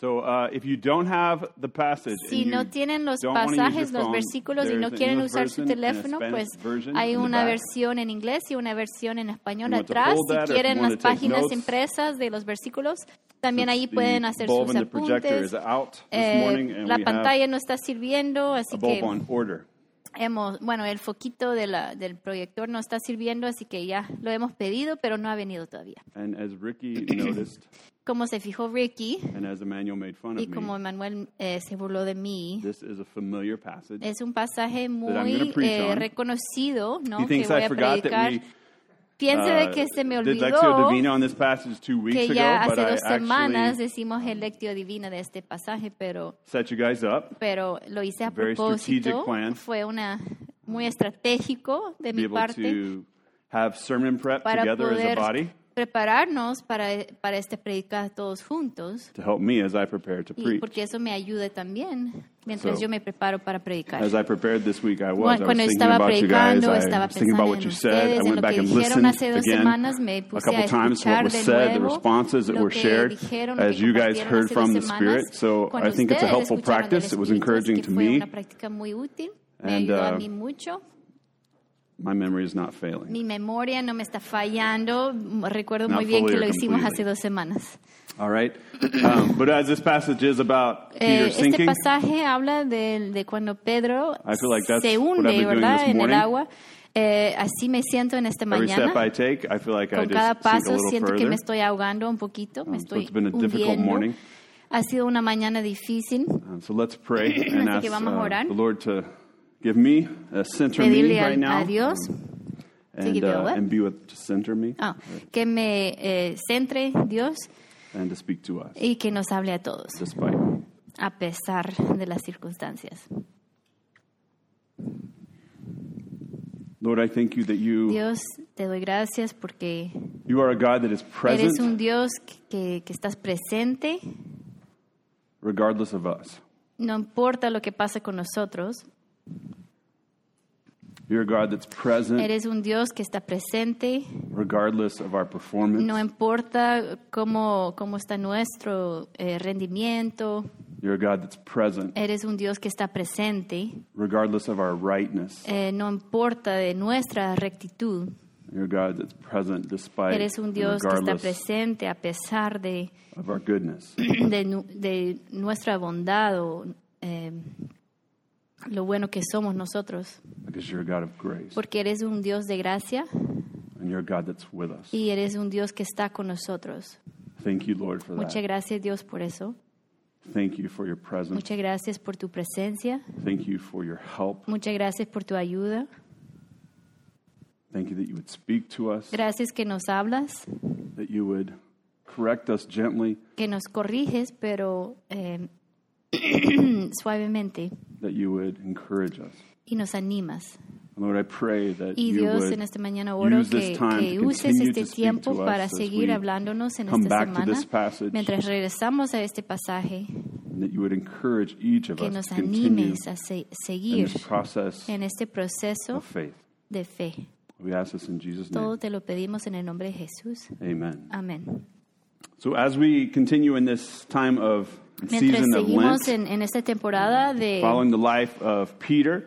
So uh, if you don't have the passage, Si no tienen los pasajes, los phone, versículos y no quieren English usar su teléfono, pues version hay una versión en inglés y una versión en español atrás. Si quieren las páginas notes. impresas de los versículos, también ahí pueden hacer sus apuntes. Eh, la pantalla no está sirviendo, así que. Hemos, bueno, el foquito de la, del proyector no está sirviendo, así que ya lo hemos pedido, pero no ha venido todavía. And as Ricky noticed, Como se fijó Ricky and as Emmanuel made fun y of como me, Emanuel eh, se burló de mí, this is a familiar passage. es un pasaje muy eh, on. reconocido, ¿no? Que voy I a predicar. Piense de uh, que se me olvidó que ya hace dos semanas decimos el lectio divina de este pasaje, pero set you guys up pero lo hice a propósito. plan. Fue una muy estratégico de mi parte to have sermon prep para together as a poder body prepararnos para, para este predicar todos juntos to help me as I prepare to y preach. porque eso me ayude también mientras So, yo me preparo para predicar. As I prepared this week, I was. I was thinking estaba guys. predicando, I estaba pensando what en you said. ustedes, en lo back que and dijeron hace dos semanas, me puse a times what escuchar was de said, the nuevo responses that lo were que shared dijeron, lo as que you guys heard hace from dos the semanas. Spirit. So Cuando I think it's a helpful practice. It was encouraging to me. una práctica muy útil, me And, ayudó a uh, mí mucho. My memory is not failing. Mi memoria no me está fallando. Recuerdo Not muy bien que lo hicimos hace dos semanas. All right. Um, but as this passage is about Eh, Peter este sinking, pasaje habla de, de cuando Pedro I feel like that's se hunde, ¿verdad? En el agua. Eh, así me siento en esta every mañana. step I take, I feel like I Con cada just sink a paso siento que further. me estoy ahogando un poquito, me Um, so estoy it's been a difficult hundiendo. morning. Ha sido una mañana difícil. Um, so let's pray and Así ask que vamos a uh, orar. the Lord to give me a center me right now. a Dios and, uh, and be with to center me ah, que me eh, centre Dios and to speak to us y que nos hable a todos, despite. a pesar de las circunstancias. Lord, I thank you that you Dios, te doy gracias porque you are a God that is present eres un Dios que, que estás presente, regardless of us. no importa lo que pase con nosotros, You're a God that's present eres un Dios que está presente, regardless of our performance. no importa cómo, cómo está nuestro eh, rendimiento, You're a God that's present eres un Dios que está presente, regardless of our rightness. eh, no importa de nuestra rectitud, You're a God that's present despite eres un Dios que está regardless presente a pesar de, of our goodness. de, nu- de nuestra bondad o eh, lo bueno que somos nosotros, Because you're a God of grace porque eres un Dios de gracia and you're a God that's with us. y eres un Dios que está con nosotros. Thank you, Lord, for Muchas that. gracias Dios por eso. Thank you for your presence. Muchas gracias por tu presencia. Thank you for your help. Muchas gracias por tu ayuda. Thank you that you would speak to us, Gracias que nos hablas, that you would correct us gently, que nos corriges, pero eh, suavemente that you would encourage us. y nos animas. Lord, I pray that Y Dios, en esta mañana oro que, uses este tiempo para seguir hablándonos en esta semana, this passage. mientras regresamos a este pasaje, and that you would encourage each of que us nos animes a se- seguir en este proceso de fe. We ask this in Jesus' Todo te lo pedimos en el nombre de Jesús. Amen. Amén. So as we continue in this time of Mientras season of seguimos Lent, en, en esta temporada de, following the life of Peter,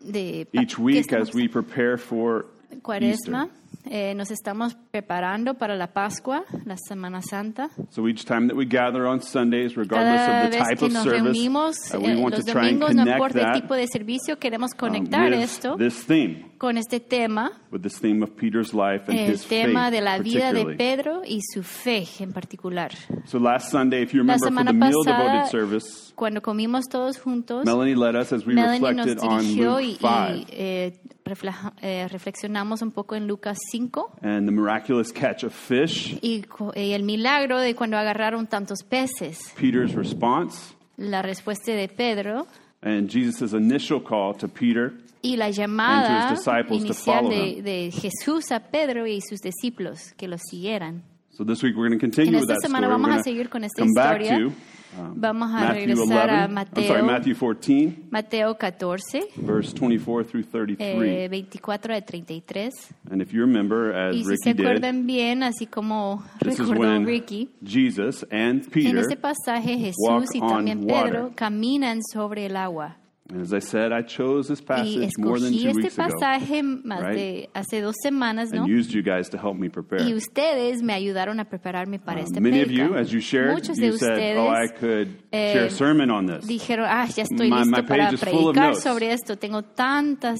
de pa- each ¿qué week as we prepare for Cuaresma, Easter. eh, nos estamos preparando para la Pascua, la Semana Santa. So each time that we gather on Sundays, regardless Cada of the vez type que of nos service, reunimos uh, we eh, want to try and domingos, no connect importa el that tipo de servicio, queremos um, conectar with esto this theme, con este tema, with this theme of Peter's life and el his tema faith, de la vida de particularly. Pedro y su fe en particular. So last Sunday, if you La remember, for semana the meal pasada, devoted service, cuando comimos todos juntos, Melanie led us as we Melanie nos reflected on dirigió Luke y, 5 y, eh, refleja- eh, reflexionamos un poco en Lucas 5 and the miraculous catch of fish, y, co- y el milagro de cuando agarraron tantos peces. Peter's response, La respuesta de Pedro and Jesus' initial call to Peter y la llamada inicial de, de Jesús a Pedro y sus discípulos que lo siguieran. So this week we're going to En continue with esta that semana story. vamos a seguir con esta historia to Vamos a Matthew regresar 11. a Mateo, sorry, Matthew 14, Mateo 14, verse 24 through 33. eh, 24 a 33. and if you remember, as Y si Ricky se did, acuerdan bien, así como recordó Ricky, Jesus and en Peter, ese pasaje walk Jesús y on también water. Pedro caminan sobre el agua. As I said, I chose this Y passage more than two este weeks ago pasaje más right? de hace dos semanas, ¿no? and used you guys to help me prepare. Y ustedes me ayudaron a prepararme para Uh, este many of you, as you shared, Muchos de you said, ustedes "Oh, I could eh, share a sermon on this." dijeron, ah, ya estoy My- my listo para predicar sobre esto. Tengo tantas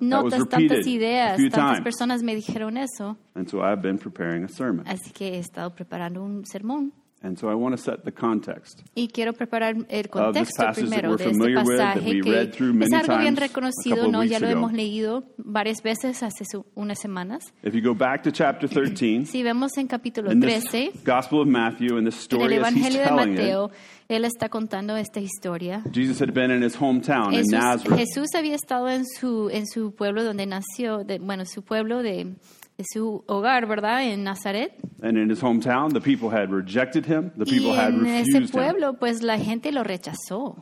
notas, tantas ideas, tantas times. personas me dijeron eso. And so I've been preparing a sermon. Así que he estado preparando un sermón. And so I want to set the context. Y quiero preparar el contexto primero de este with, pasaje que es algo bien reconocido, ¿no? Ya lo ago. hemos leído varias veces hace su- unas semanas. If you go back to chapter 13, Si vemos en capítulo in this 13, Gospel of Matthew, in this en el story he's Evangelio de Mateo, él está contando esta historia. Jesus had been in his hometown in Jesús, Nazareth. Jesús había estado en su, en su pueblo donde nació, de- bueno, su pueblo de, de su hogar, ¿verdad? En Nazaret. And in his hometown, the people had rejected him, the Y people had en ese refused him. pueblo, pues la gente lo rechazó.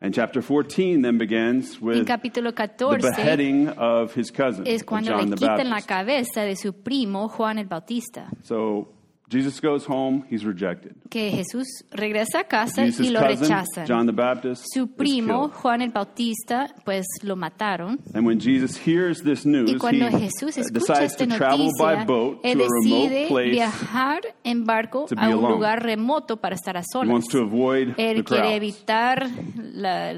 And chapter 14 then begins with capítulo the 14 beheading of his cousin, es cuando John le the quitan la Baptist. cabeza de su primo Juan el Bautista. So Jesus goes home, he's rejected. Que Jesús regresa a casa Jesus' y lo cousin, rechazan. John the Baptist, Su primo. Juan el Bautista, pues lo mataron. And when Jesus hears this news, Y cuando he Jesús escucha decides esta to travel by noticia, boat to a remote decide place. viajar en barco a un alone. lugar remoto para estar a He solas. wants to avoid the Él quiere crowds. evitar la-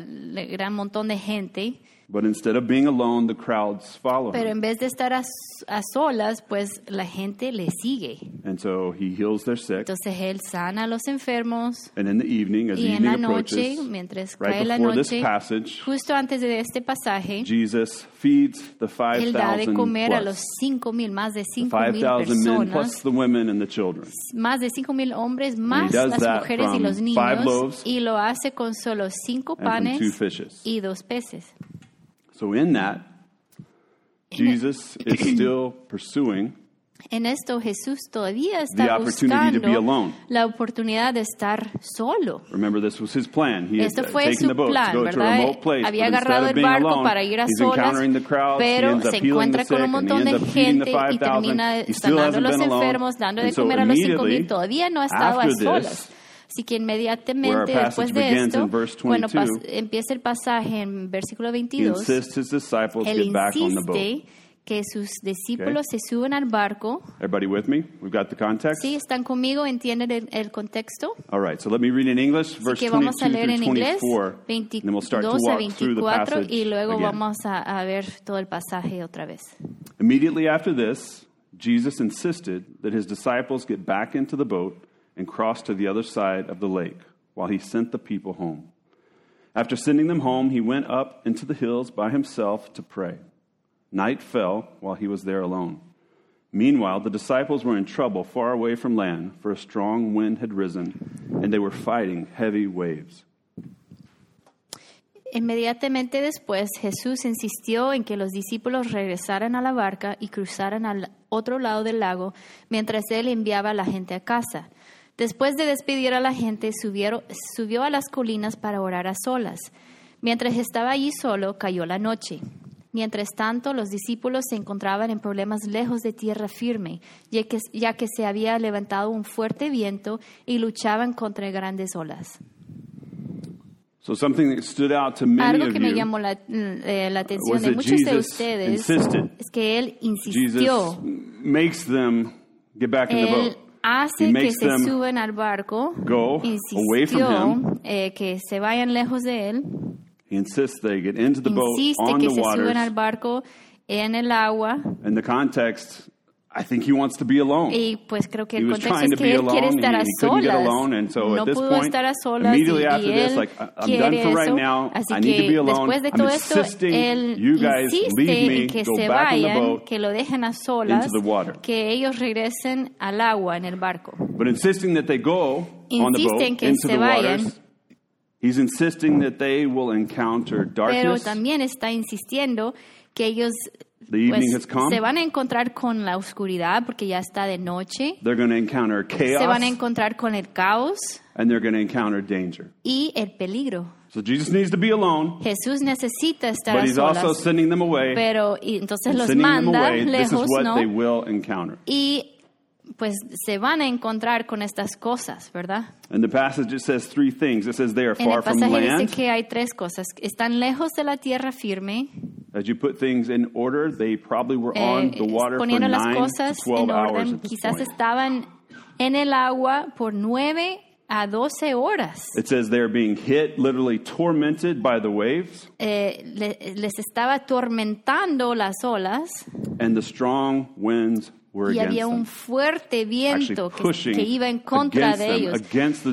gran montón de gente, But instead of being alone, the crowds follow pero en vez de estar a, a solas, pues la gente le sigue. And so he heals their sick. Entonces él sana a los enfermos And in the evening, as y en evening la noche, approaches, mientras right cae la before this noche, passage, justo antes de este pasaje, Jesus feeds the él da de 5,000 comer a los plus. cinco mil, más de The cinco mil 5,000 men plus personas, the women and the children. más de cinco mil hombres, más las mujeres y los five niños, loaves y lo hace con solo cinco panes fishes. y dos peces. So in that, Jesus is still pursuing En esto Jesús todavía The está opportunity to be buscando alone. la oportunidad de estar solo. Remember, this was his plan. He Esto fue su the boat plan, to go to a ¿verdad? remote place. Había agarrado el barco alone, para ir a he's solas, encountering the crowds. he pero ends up se encuentra con un montón ends de up feeding the gente y 5,000. termina He still sanando a hasn't los been alone. enfermos, dando de And so comer a los cinco immediately, mil. Todavía no ha estado a after this, solas. Así que inmediatamente después de esto, bueno, 22, pas- empieza el pasaje en versículo he 22. insists his disciples Él insiste que sus discípulos se suban al barco. Everybody with me? We've got the context? ¿Sí? ¿Están conmigo? ¿Entienden el, el contexto? All right, so let me read in English, Así verse que vamos a 22 leer en inglés 24, and then we'll start to 22 a walk through the 24 passage y luego again. vamos a, a ver todo el pasaje otra vez. Immediately after this, Jesus insisted that his disciples get back into the boat and crossed to the other side of the lake while he sent the people home. After sending them home, he went up into the hills by himself to pray. Night fell while he was there alone. Meanwhile, the disciples were in trouble far away from land, for a strong wind had risen, and they were fighting heavy waves. Inmediatamente después Jesús insistió en que los discípulos regresaran a la barca y cruzaran al otro lado del lago mientras él enviaba a la gente a casa. Después de despedir a la gente, subieron- subió a las colinas para orar a solas. Mientras estaba allí solo, cayó la noche. Mientras tanto, los discípulos se encontraban en problemas lejos de tierra firme, ya que, ya que se había levantado un fuerte viento y luchaban contra grandes olas. So, something that stood out to many Algo que me llamó la, eh, la atención de muchos de Jesus ustedes insisted. es que él Jesus insistió, makes them get back in the boat. Hace He que se suban al barco, go away from insistió eh, que se vayan lejos de él, He insists they get into the boat insiste on que the se suban al waters. barco en el agua In the context, I think he wants to be alone. y pues creo que He el contexto es to que be él quiere alone. estar a solas, so no this pudo point, estar a solas y, immediately after y this, él like I'm quiere done for right eso, now. así I need to que be alone. después de I'm todo esto, él insiste en que se vayan, que lo dejen a solas, que ellos regresen al agua en el barco. But insisting that they go on the Insisten boat que into se the vayan. waters, he's insisting that they will encounter Pero también está insistiendo que ellos The evening pues, has come. se van a encontrar con la oscuridad porque ya está de noche, They're going to encounter chaos. se van a encontrar con el caos, and they're going to encounter danger. y el peligro. So Jesus needs to be alone, Jesús necesita estar but he's also sending them away. pero y entonces los manda away, this is lejos, what ¿no? they will encounter. Y pues se van a encontrar con estas cosas, ¿verdad? In the passage, it says three things. It says they are En far el from pasaje land. dice que hay tres cosas. Están lejos de la tierra firme, As you put things in order, they probably were eh, on the water for poniendo las nine cosas to 12 en hours orden. Quizás estaban en el agua por nueve a doce horas. It says they're being hit, literally tormented by the waves, Eh, le- les estaba atormentando las olas and the strong winds y había un fuerte viento que, que iba en contra de ellos.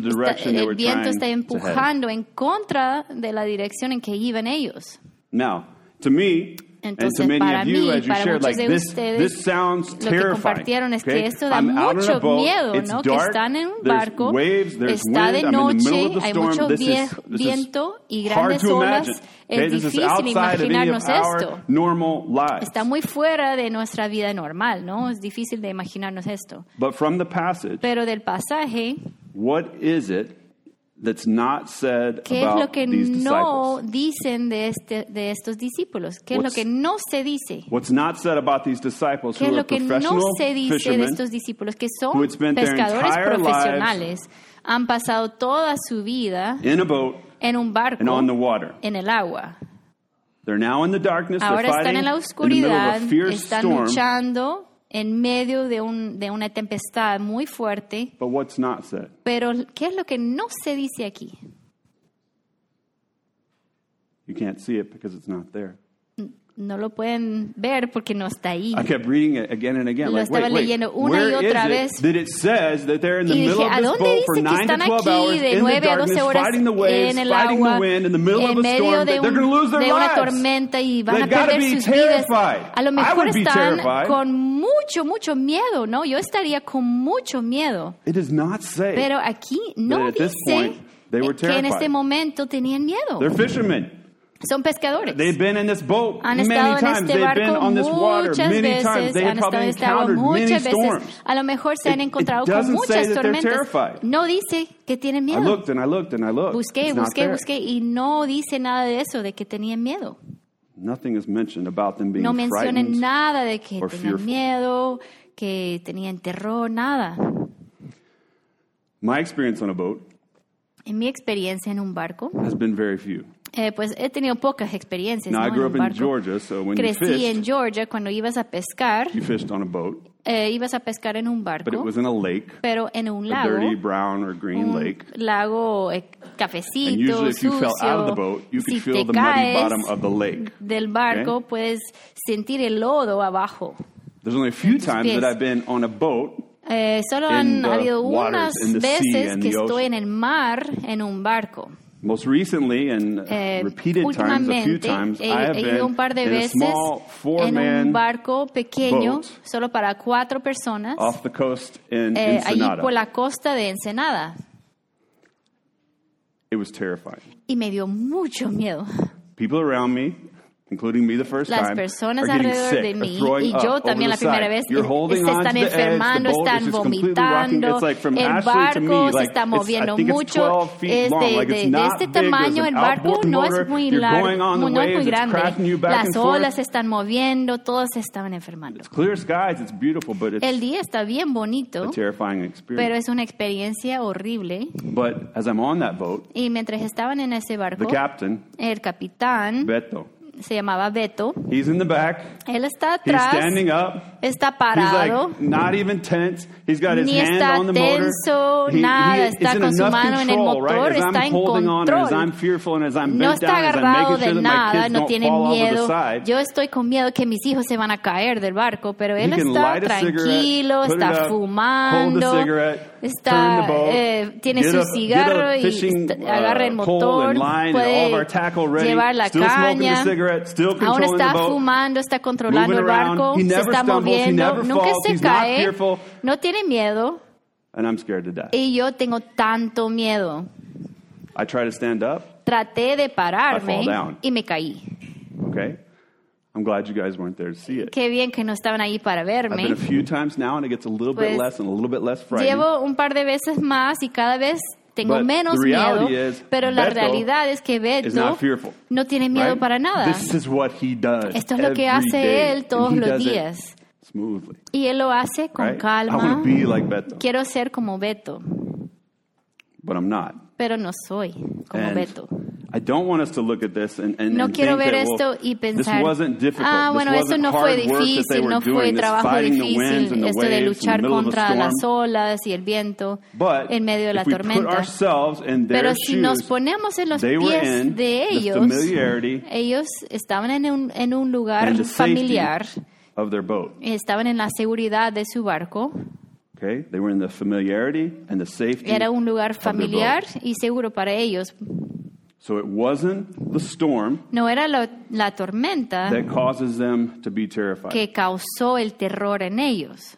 Está- el viento está empujando en contra de la dirección en que iban ellos. Now, to me, and to Entonces, many para of you, mí, as you shared, like this, ustedes, this sounds que terrifying. es que okay? da I'm out on a mucho boat, miedo, it's ¿no? Que dark, un there's barco, waves, there's está wind, de I'm in the noche, middle of the hay storm. mucho This vie- is, this is viento y hard to imagine. Okay, this is outside of any of imaginarnos our esto. normal lives. Está muy fuera de nuestra vida normal, ¿no? Es difícil de imaginarnos esto. But from the passage, Pero del pasaje, what is it that's not said ¿qué es about lo que these no dicen de, este, de estos discípulos? ¿Qué es lo What's- que no se dice? What's not said about these disciples ¿Qué es lo que no se dice de estos discípulos que son had spent their pescadores profesionales? Han pasado toda su vida in a boat en un barco and on the water? en el agua. They're now in the darkness. They're Ahora están en la oscuridad, están storm. luchando en medio de, un, de una tempestad muy fuerte. But what's not said? Pero, ¿qué es lo que no se dice aquí? You can't see it because it's not there. No lo pueden ver porque no está ahí. I kept reading it again and again. Lo like, estaba wait, wait, leyendo una y otra vez. it that it says that they're in the Y middle dije, of ¿a dónde dice que 9 to están 12 hours aquí de in the 9 a 12 darkness, horas en el agua, en medio de, un- lose their de una tormenta y van They've a perder sus vidas? A lo mejor están con mucho, mucho miedo, ¿no? Yo estaría con mucho miedo. Pero aquí no dice que en este momento tenían miedo. They're fishermen. Son pescadores. They've been in this boat Han many estado en times. este They've been barco on this water muchas many times. veces, They have han estado probably en este encountered many muchas veces. storms. A lo mejor se han It- it encontrado con muchas tormentas. No dice que tienen I miedo. looked and I looked and I looked. Busqué, It's busqué, busqué y no dice nada de eso, de que tenían miedo. Nothing is mentioned about them being No mencionan nada de que tenían miedo, que tenían terror, nada. My experience on a boat En mi experiencia en un barco, has been very few. Eh, pues he tenido pocas experiencias Now, ¿no? I grew en up un in barco. Georgia, so when you Crecí fished, en Georgia cuando ibas a pescar, you fished on a boat, eh, ibas a pescar en un but it barco, was in a lake, pero en un a lago, dirty brown or green un lake. lago eh, And cafecito, usually, if you sucio. fell out of the boat, you could si feel te the muddy caes bottom of the lake. del barco, Okay. puedes sentir el lodo abajo. There's only a few times pies. that I've been on a boat Eh, solo han habido unas veces que estoy en el mar en un barco. Most recently, and uh, Eh, repeated times, a few times, he, I have he ido un par de veces small en four-man un barco pequeño, boat solo para cuatro personas, off the coast in eh, allí por la costa de Ensenada. It was terrifying. Y me dio mucho miedo. People around me, including me the first Las time, personas alrededor sick, de mí y yo también la primera vez se están enfermando, boat is están vomitando, el barco se está moviendo mucho, 12 feet es de, este tamaño, el barco no es muy largo, no es muy grande. Las olas se están moviendo, todos se estaban enfermando. El día está bien bonito, pero experience. es una experiencia horrible. But as I'm on that boat, Y mientras estaban en ese the barco, captain, el capitán Beto, se llamaba Beto. he's in the back, Él está he's atrás, standing up, está He's parado. like not even tense. He's got his Ni hand está on the motor. tenso, nada, is está in con su mano en el control, motor, right? Está en control. No está agarrado sure de my nada, no tiene miedo. Yo estoy con miedo que mis hijos se van a caer del barco, pero él He está tranquilo, está up, fumando, está, eh, tiene su cigarro y uh, agarra el pole motor, puede llevar la caña. Cigarette, still Aún controlling está the boat. fumando, está controlando el moving around. barco, He se never está stumbles, he moviendo, never nunca falls, se he's not cae, fearful. no tiene miedo. And I'm scared to death. Y yo tengo tanto miedo. I try to stand up. Traté de I fall pararme down. y me caí. Okay, I'm glad you guys weren't there to see it. Qué bien que no estaban ahí para I've been verme. a few times now, and it gets a little bit Pues, less and a little bit less frightening. Llevo un par de veces más y cada vez tengo But menos miedo, is, pero la Beto realidad es que Beto fearful. no tiene miedo right? para nada. Esto es lo que hace day, él todos los días. Y él lo hace con Right? Calma. like Quiero ser como Beto, but I'm not. pero no soy como And Beto. I don't want us to look at this and, and, No quiero think ver esto y this pensar, wasn't difficult. ah, This bueno, esto no fue difícil, no fue trabajo difícil, esto de luchar contra las olas y el viento But en medio de la tormenta. Pero si nos ponemos en los pies de ellos, ellos estaban en un, en un lugar familiar, of their boat. estaban en la seguridad de su barco, Okay, they were in the familiarity and the safety. era un lugar familiar y seguro para ellos. So it wasn't the storm No era la, la tormenta that causes them to be terrified. que causó el terror en ellos.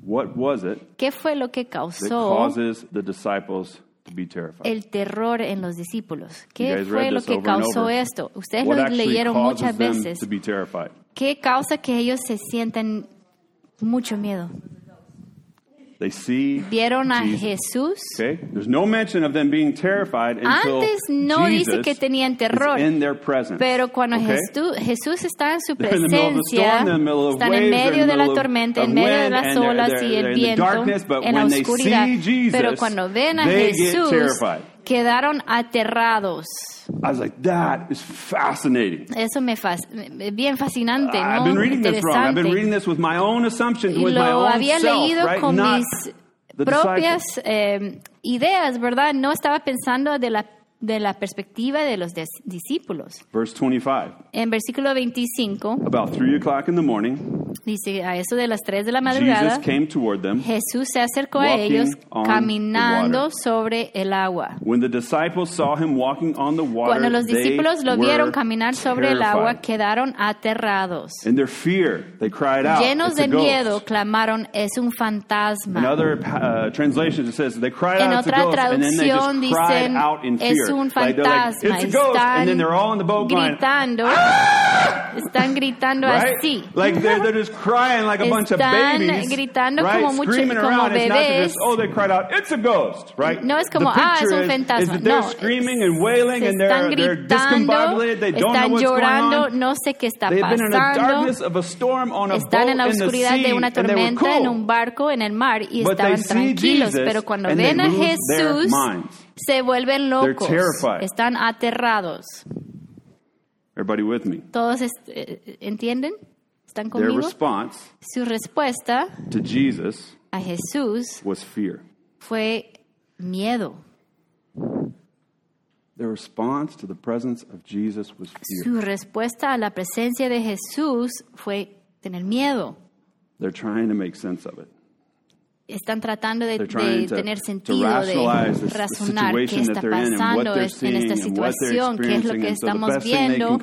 What was it ¿Qué fue lo que that causó causes the disciples to be terrified? el terror en los discípulos? You ¿Qué guys fue read lo this que over and causó over. esto? Ustedes What lo actually leyeron causes muchas them veces. to be terrified? ¿Qué causa que ellos se sienten mucho miedo? They see Vieron a Jesus. Jesús. Okay? There's no mention of them being terrified until Antes no dice Jesus que tenían terror, is in their presence. Pero cuando Okay? Jesús, Jesús está en su They're in the middle of the presencia, storm, they're in the middle of están en medio de la tormenta, en medio de wind, las olas y el viento, en la oscuridad. Pero cuando ven a Jesús. Quedaron aterrados. I was like, that is fascinating. Eso me fas- bien fascinante, I've ¿no? been reading this wrong. I've been reading this with my own assumptions, with my lo own había self, leído right? con Not mis propias eh, ideas, ¿verdad? No estaba pensando de la, de la perspectiva de los dis- discípulos. Verse 25. En versículo 25 About three o'clock in the morning, dice, a eso de las 3 de la madrugada, Jesus came toward them. Jesús se acercó a ellos caminando sobre el agua. When the disciples saw him walking on the water, Cuando los discípulos lo vieron caminar sobre el agua, terrified. quedaron aterrados. In their fear, they cried out, Llenos "It's a de ghost." miedo, clamaron, es un In fantasma. other uh, translations, it says they cried En out, "It's a otra ghost," and then they just traducción cried dicen, out in fear. es un Like, they're like, fantasma. "It's a ghost," and then they're all in the boat going, gritando, están gritando right? así. Like they're, they're just crying like a bunch of Están babies, gritando right? como mucho- Screaming como bebés. just, oh, they cried out, "It's a ghost," right? No es como, "Ah, es un fantasma." Is that they're No, screaming and wailing Se and están they're, they're gritando, discombobulated. They don't know están what's llorando, going on. no sé qué está They've been in the pasando. darkness of a storm on a Están boat en la in the oscuridad sea, de una tormenta en un barco en el mar y But estaban tranquilos, Jesus pero cuando and ven a Jesús. Se vuelven locos, están aterrados. Everybody with me? ¿Todos est- eh, entienden? ¿Están Their conmigo? response Su respuesta to Jesus a Jesús was fear. fue miedo. Their response to the presence of Jesus was fear. Su respuesta a la presencia de Jesús fue tener miedo. They're trying to make sense of it. Están tratando de, tener sentido, de razonar qué está pasando en esta situación, qué es lo que estamos viendo.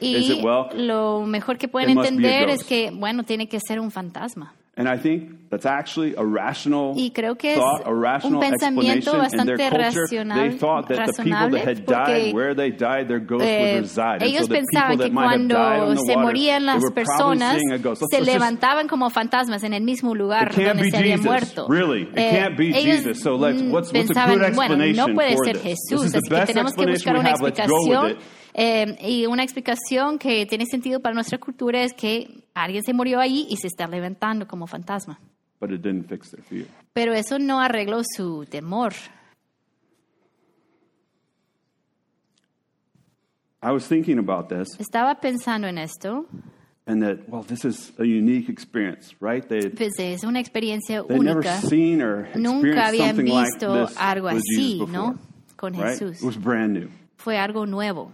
Y lo mejor que pueden entender es que, bueno, tiene que ser un fantasma. And I think that's actually a rational Y creo que es thought, a rational un pensamiento explanation in their bastante culture. racional- they thought that the people razonable that had porque, died, where they died, their ghosts Eh, would reside. And ellos so pensaban que cuando se water, morían they las personas. Let's- se let's just- levantaban como fantasmas en el mismo lugar donde se habían muerto. Really, it Eh, can't be ellos Jesus. So let's- mm, what's- what's a pensaban, good bueno, no puede ser Jesús, así que tenemos que buscar una explicación. Eh, y una explicación que tiene sentido para nuestra cultura es que alguien se murió ahí y se está levantando como fantasma. But it didn't fix their fear. Pero eso no arregló su temor. I was thinking about this Estaba pensando en esto, and that, well, this is a unique experience, right? They pues es una experiencia they'd never única. seen or Nunca habían like visto this algo así, Jesus ¿no? before, Con right? Jesús. It was brand new. Fue algo nuevo.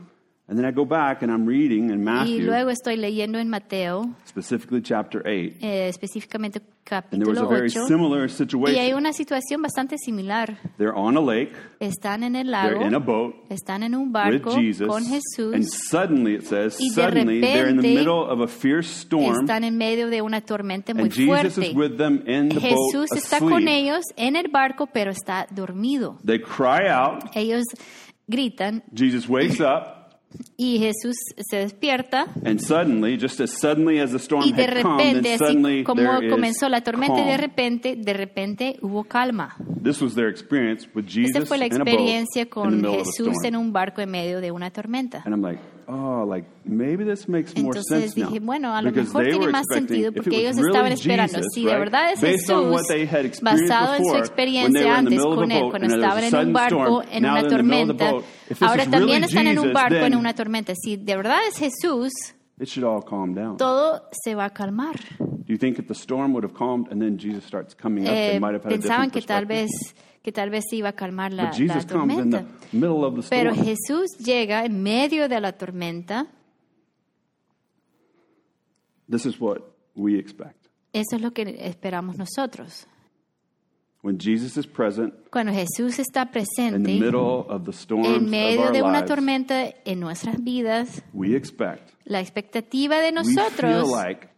And then I go back and I'm reading in Y Matthew, luego estoy leyendo en Mateo, specifically chapter 8, eh, específicamente and there was a capítulo very 8, similar y hay situation. una situación bastante similar. They're on a lake, Están en el they're lago, in a boat están en un with barco Jesus, con and Jesús, suddenly it says, Y de suddenly they're in the repente middle of a fierce storm, están en medio de una tormenta muy and Jesus fuerte. is with them in the Jesús boat está con asleep. ellos en el barco, pero está dormido. They cry out, Ellos gritan, Jesus wakes up, Y Jesús se despierta And suddenly, just as suddenly as the storm y de had come, repente, así como comenzó la tormenta, de repente, de repente hubo calma. This was their experience with Jesus Esa fue la experiencia con Jesús en un barco en medio de una tormenta. And I'm like, oh, like maybe this makes more Entonces sense now. dije, bueno, a lo Because mejor they tiene were más expecting, sentido if porque it ellos estaban esperando. Jesus, Si de right, verdad es based on Jesús, what they had experienced basado en su before, when experiencia they were in the antes middle of con él, boat cuando and there was estaban a en un sudden barco, storm, en now una they're in the middle of the tormenta, boat. If this ahora is también están en un Jesus, barco en then una tormenta. Si de verdad es Jesús, it should all calm down. todo se va a calmar. Do you think if the storm would have calmed and then Jesus starts coming up, Eh, they might have had a pensaban different que tal vez? Que tal vez iba a calmar la, la tormenta. of Pero. Jesús llega en medio de la tormenta. This is what we expect. Eso es lo que esperamos nosotros. When Jesus is present Cuando Jesús está in the presente middle of the storms en of medio our de una lives, tormenta en nuestras vidas, we expect, la expectativa de we feel nosotros, like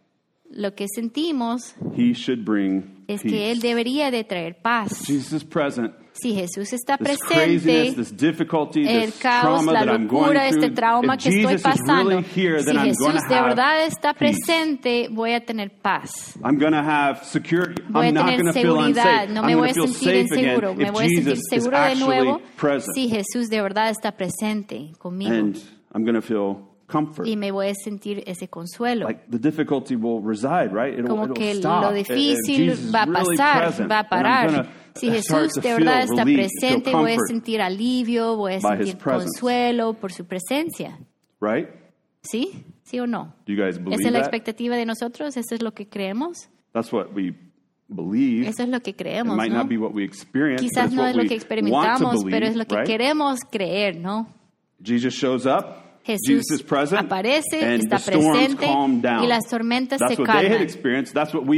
lo que sentimos, he should bring es peace. que Él debería de traer paz. Jesus is present. Si Jesús está This presente, craziness, this difficulty, el this caos, trauma la that I'm going locura, este through, trauma if que estoy Jesus is pasando, really here, si then I'm Jesús de have verdad está peace. presente, voy a tener paz. I'm going to have security. Voy I'm a not tener going to feel seguridad, unsafe. no I'm me voy a feel sentir safe again inseguro, me if voy a sentir Jesus is seguro de actually nuevo present. si Jesús de verdad está presente conmigo And I'm going to feel comfort. y me voy a sentir ese consuelo. Like the difficulty will reside, right? It'll, Como it'll que stop. lo And- and difícil Jesus is va a really pasar, present. va a And parar. Si Jesús de verdad está presente, voy a sentir alivio, voy a sentir consuelo por su presencia. Right? ¿Sí? ¿Sí o no? Do you guys believe ¿Esa es la that? expectativa de nosotros? ¿Eso es lo que creemos? That's what we believe. Eso es lo que creemos, might ¿no? not be what we experience, Quizás no es lo que experimentamos, believe, pero es lo que right? queremos creer, ¿no? Jesus shows up. Jesús Jesus is present, aparece, and está the storms presente calm down. y las tormentas se calman.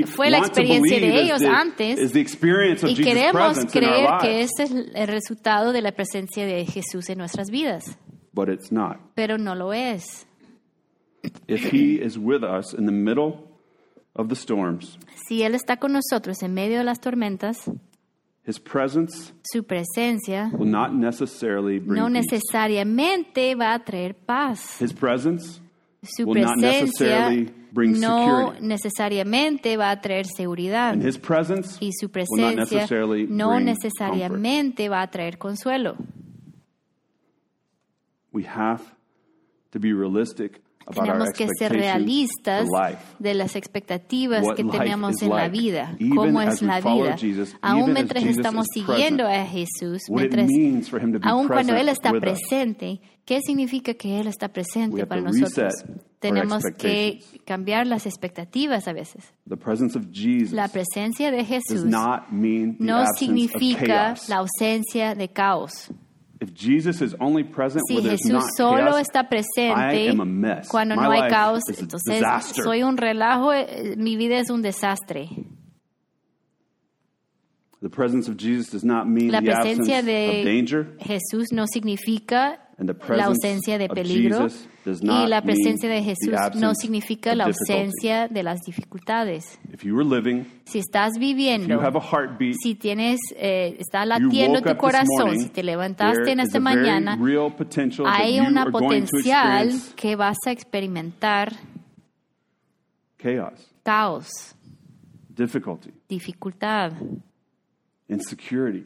Fue la experiencia de ellos the, antes, Y Jesus' queremos creer que ese es el resultado de la presencia de Jesús en nuestras vidas, But it's not. pero no lo es. If He is with us in the middle of the storms, Si Él está con nosotros en medio de las tormentas, His presence su presencia will not necessarily bring no peace. necesariamente va a traer paz. His presence Su will not necessarily bring no security. necesariamente va a traer seguridad. and His presence Y su will not presencia necessarily no bring comfort. necesariamente va a traer consuelo. We have to be realistic Tenemos que ser realistas de las expectativas que tenemos is en la vida, cómo es la vida. Aún mientras estamos siguiendo present, a Jesús, mientras, aún cuando Él está presente, ¿qué significa que Él está presente para nosotros? Tenemos que cambiar las expectativas a veces. The presence of Jesus La presencia de does Jesús not mean the no significa la ausencia de caos. If Jesus is only present Si Jesús not solo chaos, está I presente am a mess. cuando My no hay life caos, is a entonces disaster. soy un relajo, eh, mi vida es un desastre. The presence of Jesus does not mean La the absence presencia of de danger. Jesús no significa la presence ausencia de of peligro y not la presencia de Jesús no significa la ausencia de las dificultades. If you were living, Si estás viviendo, si tienes, eh, está latiendo tu corazón, morning, si te levantaste en esta mañana, hay una potencial que vas a experimentar chaos, caos, dificultad,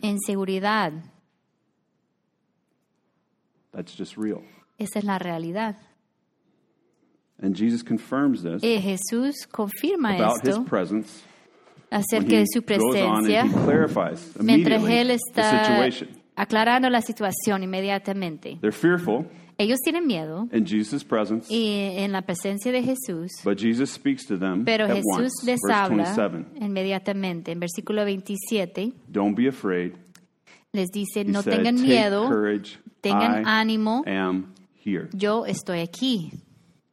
inseguridad. That's just real. Esa es la realidad. And Jesus confirms this Y Jesús confirma about his esto presence acerca de su presencia mientras Él está aclarando la situación inmediatamente. They're fearful Ellos tienen miedo in Jesus' presence, y en la presencia de Jesús, but Jesus speaks to them pero Jesús once. les habla 27. inmediatamente. En versículo 27 Don't be afraid. les dice, He no said, tengan miedo, courage. Tengan I ánimo, am here. yo estoy aquí.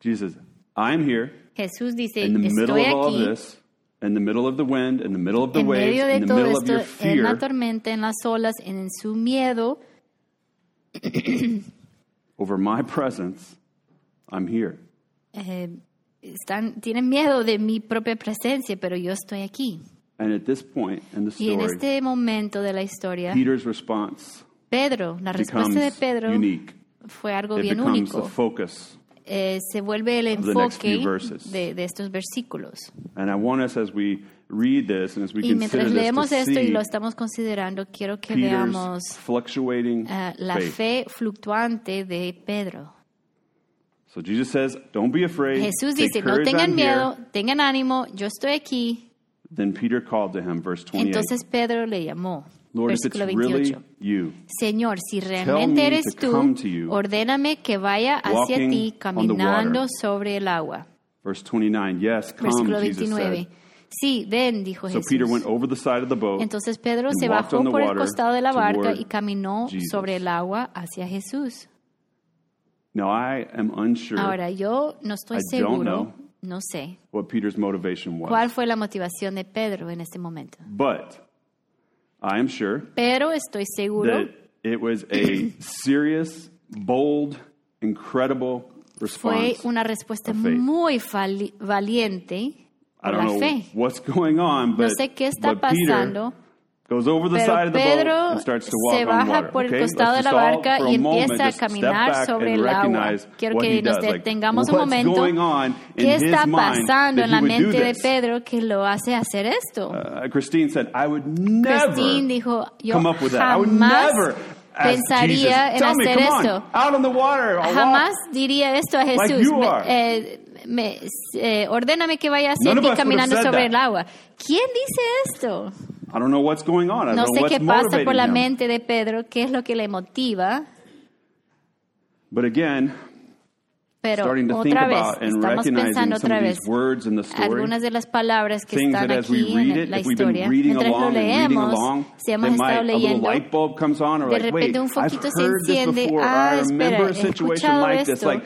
Jesus, I'm here Jesús dice, in the middle estoy of all aquí this, in the middle of the wind, in the middle of the en waves, medio de in the todo middle of esto, your en la fear, tormenta, en las olas, en su miedo, over my presence, I'm here. eh, están, tienen miedo de mi propia presencia, pero yo estoy aquí. And at this point in the Y en story, este momento de la historia, Peter's response Pedro, la respuesta de Pedro unique. fue algo it bien único. Eh, se vuelve el enfoque de, de estos versículos. And I want us, as we read this and as we Y mientras leemos to esto y lo estamos considerando, quiero que Peter's veamos fluctuating eh, la faith. fe fluctuante de Pedro. So Jesus says, "Don't be afraid. Jesús Take dice, no tengan I'm here." miedo, tengan ánimo, yo estoy aquí. Then Peter called to him, verse 28. Entonces Pedro le llamó. Lord, if it's Versículo really 28. you, Señor, si me realmente eres to come to you, tú, ordéname que vaya hacia ti caminando sobre el agua. verse 29, yes, come, Versículo Jesus 29. said. Sí, ven, dijo So Peter went Jesús. over the side of the boat. Entonces Pedro se bajó por el costado de la barca y caminó sobre el agua hacia Jesús. Now I am unsure Ahora, yo no estoy I don't know. seguro, no sé, what Peter's motivation was. cuál fue la motivación de Pedro en este momento. But I am sure Pero estoy seguro that it was a serious, bold, incredible fue response. una respuesta muy valiente I don't la know fe. what's going on, No but, sé qué está but Peter pasando, goes over the pero side of the boat Pedro and starts to walk se baja por el okay? costado de la barca a y empieza a caminar sobre and el agua. Quiero que nos detengamos un momento. ¿Qué está pasando that en la mente de this? Pedro que lo hace hacer esto? Uh, Christine said, I would never Christine dijo, yo come up with that. I would jamás pensaría en hacer esto. out on the water, I'll Jamás diría esto a Jesús. Me- eh, eh, ordéname que vaya would have caminando sobre that. el agua. ¿Quién dice esto? I don't know what's going on. I No don't sé know qué what's pasa por la him. mente de Pedro, qué es lo que le motiva, But again, pero starting to think otra vez, about and estamos recognizing pensando some otra of vez these words in the story. algunas de las palabras que things están that as we aquí read en it, la if we've been historia. reading Mientras lo along and reading leemos, along, si hemos then estado might, a little leyendo, light bulb comes on, or de like, wait, repente un I've foquito se heard this enciende. before, Ah, I remember espera, a he situation escuchado like this. esto. Like,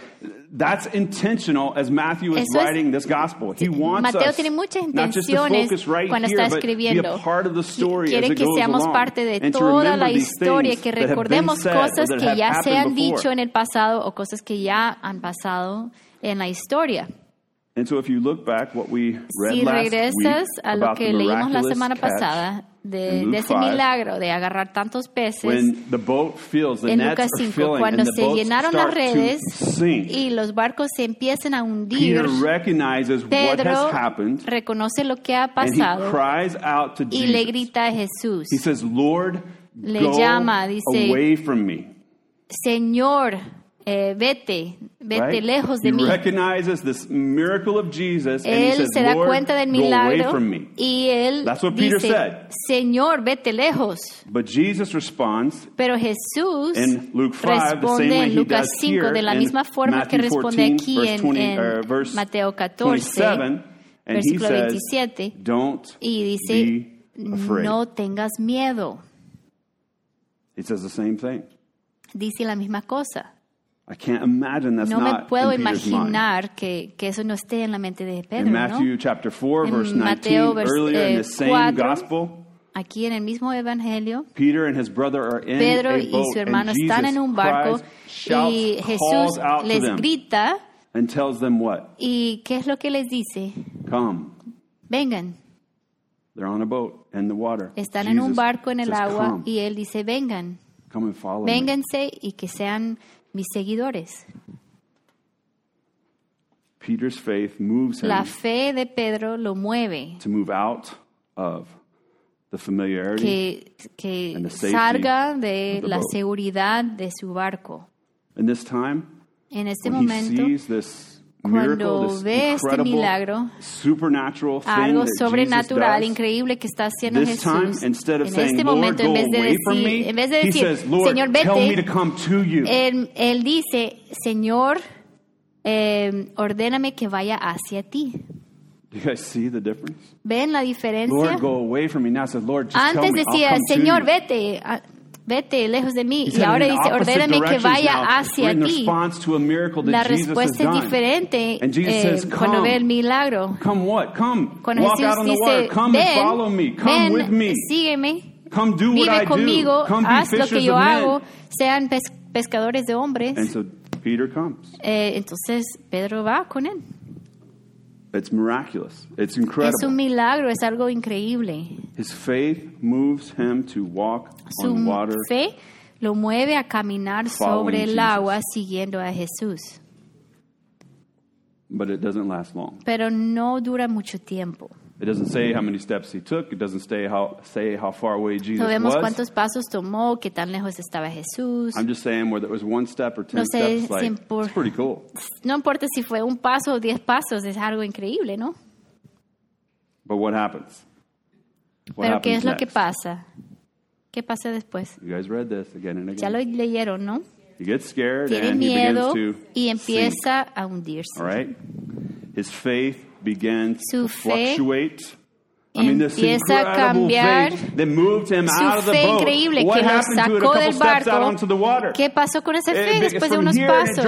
that's intentional as Matthew is Eso es- writing this gospel. He wants Mateo us tiene muchas not just to intenciones focus right cuando here, está but be a escribiendo. part of the story Quiere que seamos along. parte de toda la historia, que recordemos cosas que ya se han dicho en el pasado o cosas que ya han pasado en la historia. Si regresas a lo que leímos la semana pasada de, de ese 5, milagro de agarrar tantos peces when the boat fills, the en Lucas are 5, filling, cuando se llenaron las redes to sink. y los barcos se empiezan a hundir, Peter recognizes what Pedro has happened, reconoce lo que ha and he pasado cries out to y le grita a Jesús, He says, "Lord, Le go llama, dice, away from me." Señor, eh, vete, vete Right? lejos he de mí. recognizes this miracle of Jesus, and he Él says, se da "Lord, cuenta del milagro from me." y él That's what Peter dice, said. Señor, vete lejos. But Jesus responds Pero Jesús in Luke 5 the same responde en he Lucas does 5 here de la misma forma que Matthew responde 14, aquí en, 20, en uh, Mateo 14, 27, and he versículo says, 27, "Don't y dice, be afraid." no tengas miedo. He says the same thing. Dice la misma cosa. I can't imagine that's No me not puedo in Peter's mind. imaginar que, que eso no esté en la mente de In Pedro, Matthew ¿no? chapter 4, En verse 19, Mateo, vers- earlier in eh, the same 4, gospel, Aquí en el mismo evangelio, Peter and his brother are in Pedro a y boat, su hermano and están Jesus en un barco cries, shouts, y Jesús les grita and tells them what? y ¿qué es lo que les dice? Come. Vengan. They're on a boat in the water. Están en un Jesus barco en el agua Come, y él dice, vengan, come and follow me. vénganse y que sean mis seguidores. Peter's faith moves him La fe de Pedro lo mueve, to move out of the familiarity que, que And the safety salga de of the la boat. seguridad de su barco. in this time En este when he momento, sees this cuando ve este milagro, algo sobrenatural, increíble que está haciendo Jesús, en este momento, en vez de decir, me, en vez de decir Señor, vete, él, él dice, Señor, eh, ordéname que vaya hacia ti. You guys see the difference? ¿Ven la diferencia? Lord, go away from me. Now says, Lord, just tell Antes I'll decía, to Señor, you. vete, vete lejos de mí. Y ahora dice, ordéname que vaya hacia ti. La respuesta es diferente eh, says, cuando ve el milagro. Come what? Come. Cuando Walk Jesús dice. Come and follow ven, me. Come with ven, me. sígueme, Come do what vive I do. conmigo, Come haz lo que yo hago, sean pes- pescadores de hombres. And so Peter comes. Eh, entonces Pedro va con él. It's miraculous. It's Es un incredible. milagro, es algo increíble. His faith moves him to walk Su on water fe lo mueve a caminar sobre el Jesus. agua siguiendo a Jesús. But it doesn't last long. Pero no dura mucho tiempo. It doesn't say how many steps he took. It doesn't say how, say how far away Jesus No vemos was. cuántos pasos tomó, qué tan lejos estaba Jesús. I'm just saying whether it was one step or ten No sé steps, like, it's pretty cool. No importa si fue un paso o diez pasos, es algo increíble, ¿no? But what happens? What Pero ¿qué happens es lo que next? pasa? ¿Qué pasa después? You guys read this again and Ya again. lo leyeron, ¿no? He gets scared Tiene and he miedo begins to y sink. empieza a hundirse. All right? His faith Su fe fluctuate. I mean, this empieza a cambiar. Su fe increíble que lo sacó del barco. ¿Qué pasó con esa It- fe después de unos pasos?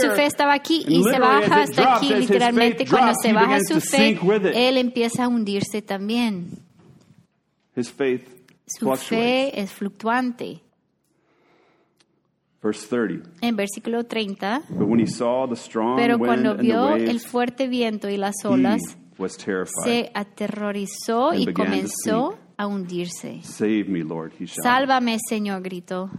Su fe estaba aquí y se baja hasta aquí. Literalmente, faith cuando se baja su fe, él empieza a hundirse también. His faith Su fe es fluctuante. Verse 30. En versículo 30, But when he saw the strong pero wind cuando and the vio el fuerte viento y las olas, was se aterrorizó y comenzó a hundirse. Save me, Lord, he. Sálvame, Señor, gritó.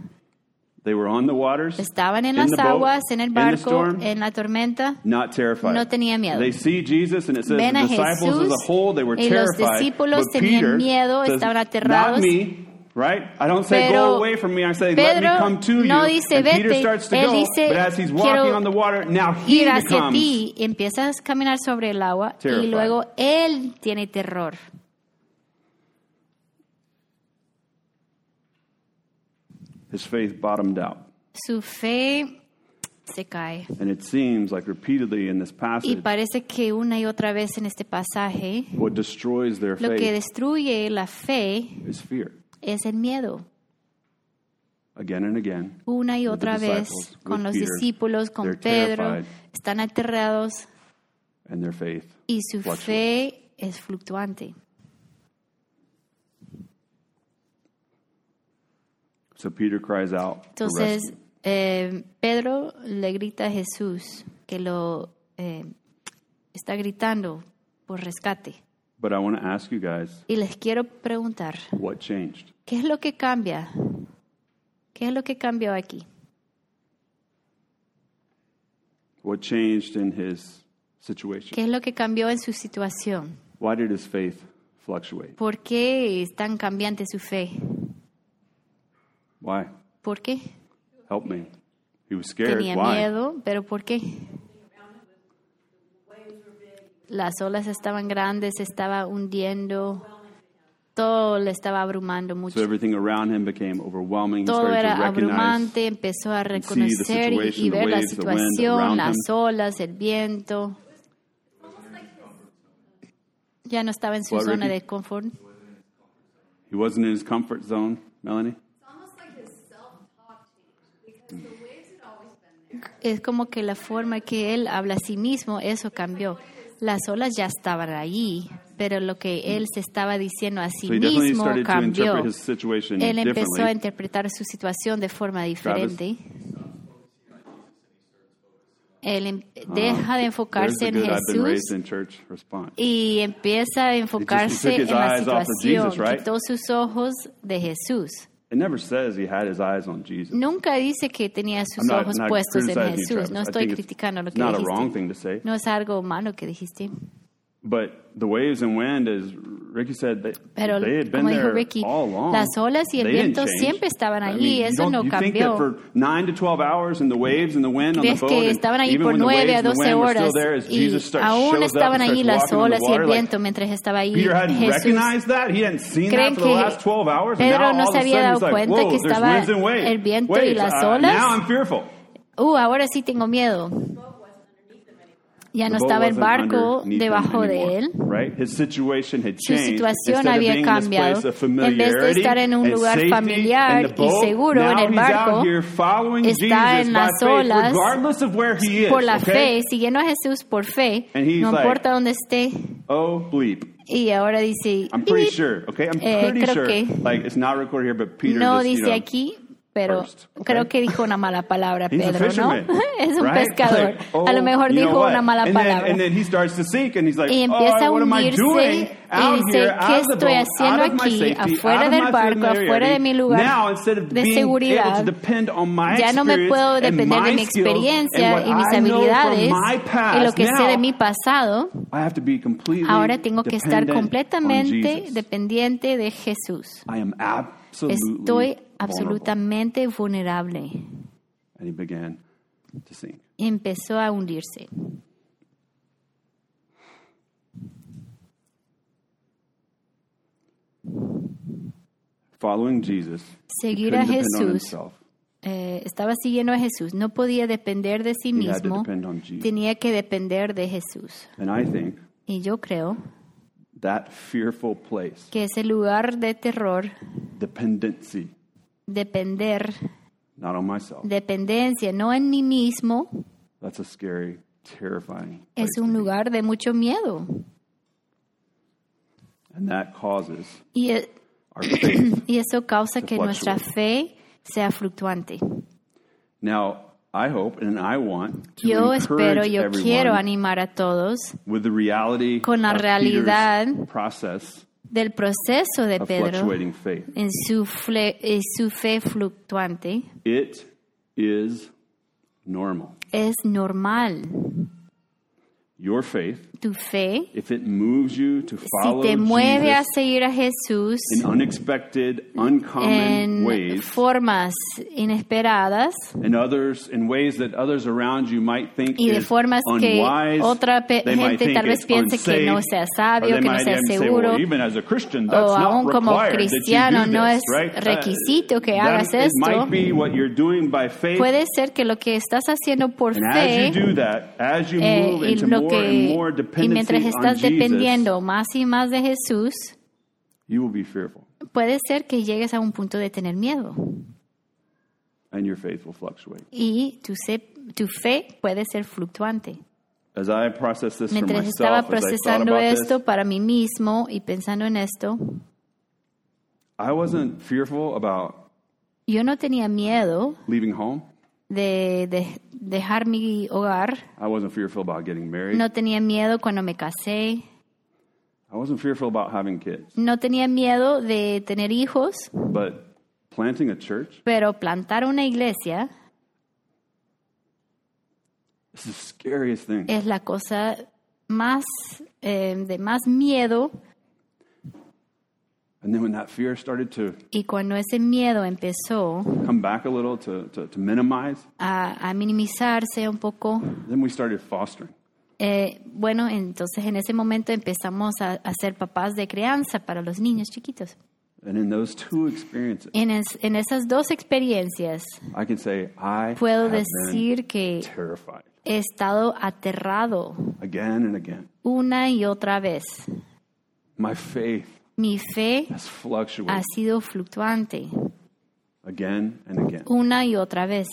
They were on the waters, Estaban en las the boat, aguas, en el the barco, storm, en la tormenta. not terrified. No tenía miedo. They see Jesus, and it says Ven the a disciples Jesús as a whole, they were y los terrified. discípulos but tenían Peter miedo, says, estaban aterrados. Not me, right? I don't say Pero go away from me. I say let me Pedro come to no you. dice, and Peter "Vete". starts to Él go, dice, but as he's walking "Quiero on the water, now he Ir hacia becomes ti, empiezas a caminar sobre el agua Terrified. y luego él tiene terror. his faith bottomed out. Su fe se cae. And it seems like repeatedly in this Y passage, parece que una y otra vez en este pasaje, what destroys their lo que faith destruye la fe is fear. Es el miedo. Again and again, Una y otra vez con los Peter, discípulos, con Pedro, están aterrados and their faith y su fe es fluctuante. So Peter cries out Entonces, eh, Pedro le grita a Jesús que lo eh, está gritando por rescate. But I want to ask you guys, Y les quiero preguntar, what changed? ¿qué es lo que cambia? ¿Qué es lo que cambió aquí? What changed in his situation? ¿Qué es lo que cambió en su situación? Why did his faith fluctuate? ¿Por qué es tan cambiante su fe? Why? ¿Por qué? Help me. He was scared. Tenía Why? miedo, pero ¿por qué? Las olas estaban grandes, estaba hundiendo, todo le estaba abrumando So mucho. everything around him became overwhelming. He Todo era abrumante, empezó a reconocer y, ver la situación, las olas, el viento. Ya no estaba en su What, zona Ricky? de confort. he wasn't in his comfort zone, Melanie. Es como que la forma que él habla a sí mismo, eso cambió. Las olas ya estaban ahí, pero lo que él se estaba diciendo a sí mismo cambió. Él empezó a interpretar su situación de forma diferente. Él em- deja de enfocarse en Jesús y empieza a enfocarse en la situación. Quitó sus ojos de Jesús. It never says he had his eyes on Jesus. Nunca dice que tenía sus not, ojos not puestos en criticizing you, Jesús. No estoy criticando lo que not a wrong dijiste. thing to say. No es algo malo que dijiste. But the waves and wind, as Ricky said, they, Pero they had been there Ricky, all along. las olas y el They viento siempre estaban I allí, mean, eso no you think cambió. that for 9 to 12 hours and the waves and the wind on the boat, que estaban allí por when the 9 waves a and the 12 wind were horas still there, y aún estaban allí las olas y el viento mientras estaba ahí Peter hadn't Jesús. recognized that. He hadn't seen that ¿Creen for the que last 12 hours. and Pedro now no se había dado like, cuenta que estaba waves. el viento y las uh, olas? now I'm fearful. Uh, ahora sí tengo miedo. Ya no estaba el barco debajo de él. Su situación había cambiado. En vez de estar en un lugar familiar y seguro en el barco, está en las olas por la fe, siguiendo a Jesús por fe, no importa dónde esté. Oh, bleep. Y ahora dice, I'm pretty sure, okay? I'm Eh, pretty creo sure. que Like, it's not recorded here, but Peter no just, you dice know, aquí, pero okay? creo que dijo una mala palabra a Pedro, ¿no? es un right? pescador. Like, oh, a lo mejor know dijo una mala and Then, palabra. and then he starts to sink and he's like, y empieza oh, a I doing hundirse y dice, ¿qué estoy haciendo aquí, safety, afuera del barco, afuera de mi lugar Now, de seguridad, ya no me puedo depender de mi experiencia y mis habilidades past, y lo que sé de mi pasado, ahora tengo que estar completamente dependiente de Jesús. Estoy. Absolutamente vulnerable. And he began to sink. Empezó a hundirse. Following Jesus, Seguir a Jesús, eh, estaba siguiendo a Jesús, no podía depender de sí mismo, tenía que depender de Jesús. And I think Y yo creo that fearful place, que ese lugar de terror, dependency, depender, not on myself, dependencia, no en mí mismo, that's a scary, terrifying place es to un be. lugar de mucho miedo. And that causes Y, e- our faith. y eso causa To que nuestra fe sea fluctuante. now, I hope and I want to Yo espero, encourage yo everyone quiero animar a todos with the reality con la of realidad process del proceso de Pedro en su, fle- en su fe fluctuante. It is normal. Es normal. Your faith, Tu fe, if it moves you to si te mueve a seguir a Jesús in unexpected, uncommon en ways, formas inesperadas and others in ways that others around you might think y de is formas que unwise, otra gente think tal vez piense que no sea sabio, que no sea say, seguro, well, even as a Christian, that's o aún como cristiano no es right? Uh, requisito que that- hagas esto. might be what you're doing by faith, Puede ser que lo que estás haciendo por and fe as you do that, as you eh, move into que, y mientras estás dependiendo más y más de Jesús, you will be fearful, puede ser que llegues a un punto de tener miedo and your faith will fluctuate. y tu, tu fe puede ser fluctuante. As I process this for Mientras estaba procesando esto para mí mismo y pensando en esto, I wasn't fearful about yo no tenía miedo leaving home. De, de dejar mi hogar, I wasn't fearful about getting married. no tenía miedo cuando me casé, I wasn't fearful about having kids. no tenía miedo de tener hijos, But planting a church pero plantar una iglesia is the scariest thing. es la cosa más eh, de más miedo And then when that fear started to y cuando ese miedo empezó come back a little, to, to, to minimize, a, a minimizarse un poco, then we started fostering. eh, bueno, entonces en ese momento empezamos a, a ser papás de crianza para los niños chiquitos. And in those two experiences, En, es- en esas dos experiencias I can say I puedo decir que terrified he estado aterrado again and again. una y otra vez. My faith Mi fe ha sido fluctuante again and again. una y otra vez.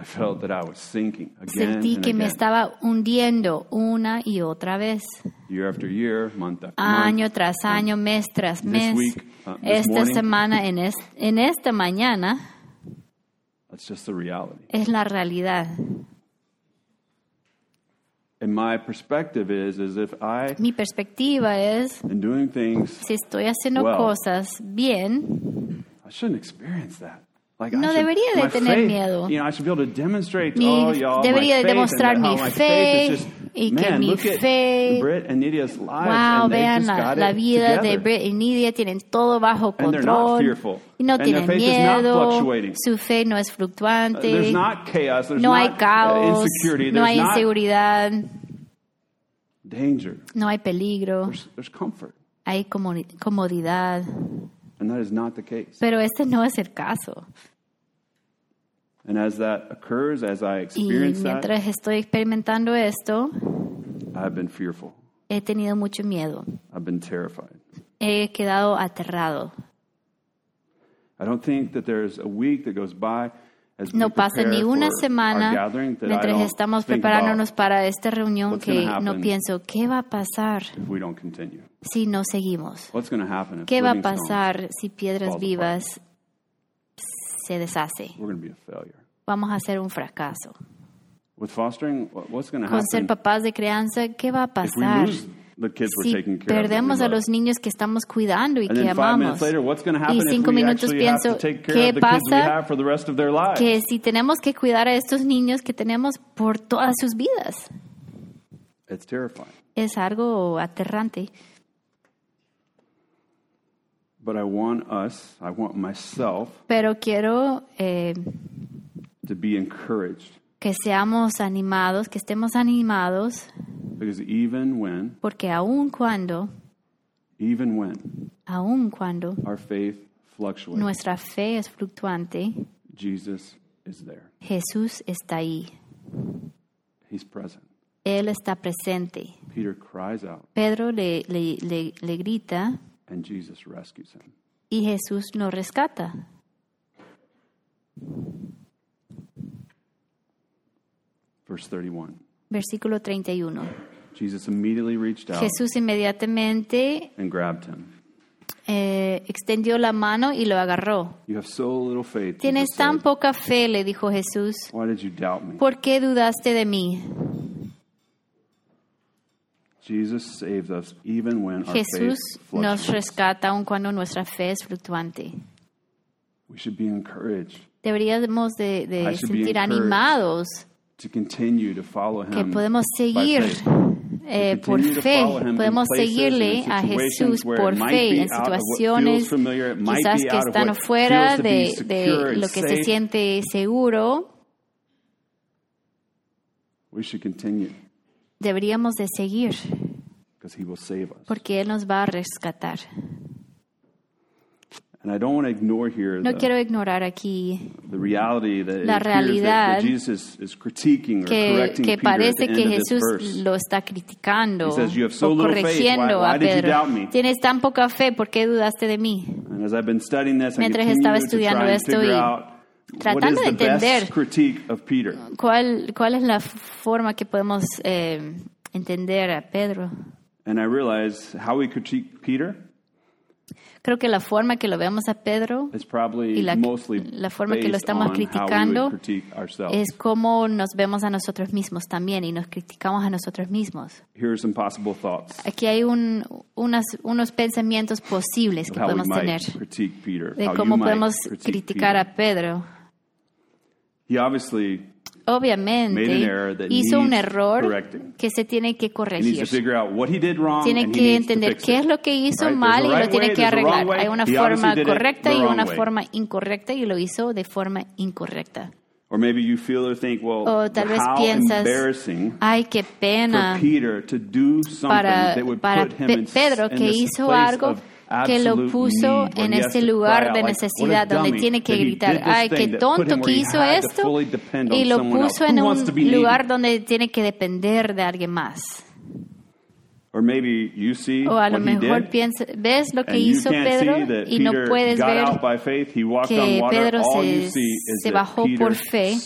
I felt that I was sinking again Sentí que me estaba hundiendo una y otra vez. Year after year, month after Año month. tras año, mes tras This mes. week, uh, this Esta morning. semana, en, es- en esta mañana, That's just the reality. es la realidad. And my perspective is, is if I Mi perspectiva es, am doing things, si estoy haciendo Well. cosas bien, I shouldn't experience that. Like, No I should- debería de tener faith, miedo. You know, I should be able to demonstrate to Mi- all y'all debería de demostrar mi fe y que man, mi look at fe- Britt wow, vean la, la vida de together. Brit y Nidia, tienen todo bajo control y no And tienen faith is not miedo, su fe no es fluctuante, not chaos. No hay not uh, caos, no hay inseguridad, danger. no hay peligro, There's, there's hay comodi- comodidad, And that is not the case. pero este no es el caso. And as that occurs, as I Y experience that, mientras estoy experimentando esto, I've been fearful. he tenido mucho miedo, I've been terrified. he quedado aterrado. I don't think that there's a week that goes by as No pasa ni una semana that mientras estamos preparándonos para esta reunión que no pienso, ¿qué va a pasar si no seguimos? ¿Qué va a pasar si piedras vivas se deshace. we're going to be a failure. Vamos a ser un fracaso. With fostering, what- what's going to Con ser happen papás de crianza, ¿qué va a if we pasar? lose the kids we're Si taking care of? perdemos a love? los niños que estamos cuidando y And que then five amamos. minutes later, what's going to happen Y if cinco we minutos actually have to pienso, take care ¿qué of the kids we pasa? have for the rest of their lives? Que si tenemos que cuidar a estos niños que tenemos por todas sus vidas. It's terrifying. Es algo aterrante. But I want us, I want myself Pero quiero eh, to be encouraged que seamos animados, que estemos animados, because even when, porque aun cuando, even when aun cuando our faith fluctuates, nuestra fe es fluctuante, Jesus is there. Jesús está ahí. He's present. Él está presente. Peter cries out, Pedro le, le, le, le grita and Jesus rescues him. y Jesús lo rescata. Verse 31. Versículo 31. Jesus immediately reached out Jesús inmediatamente and grabbed him. eh, extendió la mano y lo agarró. You have so little faith. Tienes tan said. poca fe, le dijo Jesús. Why did you doubt me? ¿Por qué dudaste de mí? Jesus saves us even when our Jesús nos rescata aun cuando nuestra fe es fluctuante. We should be encouraged. Deberíamos de, de sentir animados to continue to follow him que podemos seguir eh, por fe, podemos seguirle a Jesús por fe en situaciones quizás que están fuera de, de lo que se siente seguro. We should continue. Deberíamos de seguir porque Él nos va a rescatar. And I don't want to ignore here No the, quiero ignorar aquí the reality that La realidad Jesus is, is critiquing or que, correcting que parece que Jesús lo está criticando He says, "You have so o corrigiendo a Pedro. doubt me?" Tienes tan poca fe, ¿por qué dudaste de mí? And as I've been studying this, Mientras estaba estudiando esto y tratando de entender. ¿Cuál, cuál es la forma que podemos eh, entender a Pedro? And I realize how we critique Peter Creo que la forma que lo vemos a Pedro Y la- la forma que lo estamos criticando es cómo nos vemos a nosotros mismos también y nos criticamos a nosotros mismos. Here are some possible thoughts Aquí hay un, unas, unos pensamientos posibles que podemos tener de cómo podemos criticar a Pedro. He obviously Obviamente hizo un error que se tiene que corregir. Tiene que entender qué es lo que hizo mal y lo tiene que arreglar. Hay una forma correcta y una forma incorrecta y lo hizo de forma incorrecta. Or maybe you feel or think, well, O tal vez piensas, embarrassing Ay, qué pena Peter to do something para, para Pedro que hizo algo que lo puso en to lugar de necesidad donde tiene que gritar, ay, qué tonto que hizo esto y lo puso en un lugar donde tiene que depender de alguien más. Or maybe you see O a lo mejor piensa, ves lo que hizo Pedro y no puedes ver que. Pedro se, se bajó por fe.